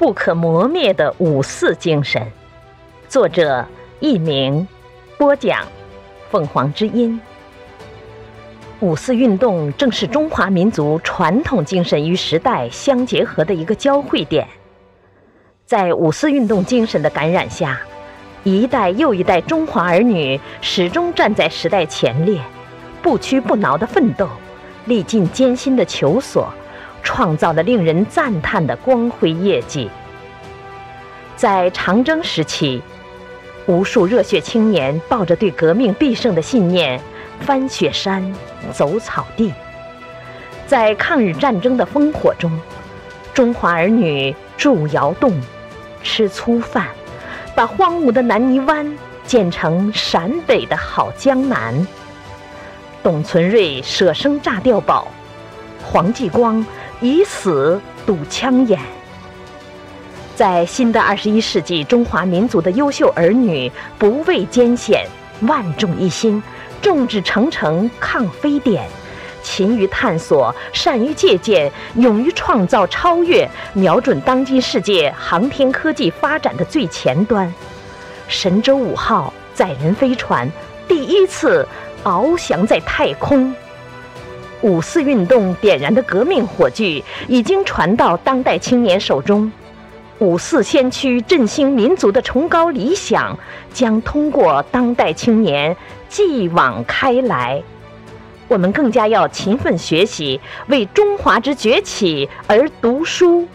不可磨灭的五四精神。作者：佚名，播讲：凤凰之音。五四运动正是中华民族传统精神与时代相结合的一个交汇点。在五四运动精神的感染下，一代又一代中华儿女始终站在时代前列，不屈不挠的奋斗，历尽艰辛的求索，创造了令人赞叹的光辉业绩。在长征时期，无数热血青年抱着对革命必胜的信念。翻雪山，走草地，在抗日战争的烽火中，中华儿女筑窑洞，吃粗饭，把荒芜的南泥湾建成陕北的好江南。董存瑞舍生炸碉堡，黄继光以死堵枪眼。在新的二十一世纪，中华民族的优秀儿女不畏艰险，万众一心。众志成城抗非典，勤于探索，善于借鉴，勇于创造超越，瞄准当今世界航天科技发展的最前端。神舟五号载人飞船第一次翱翔在太空。五四运动点燃的革命火炬已经传到当代青年手中。五四先驱振兴民族的崇高理想将通过当代青年继往开来，我们更加要勤奋学习，为中华之崛起而读书。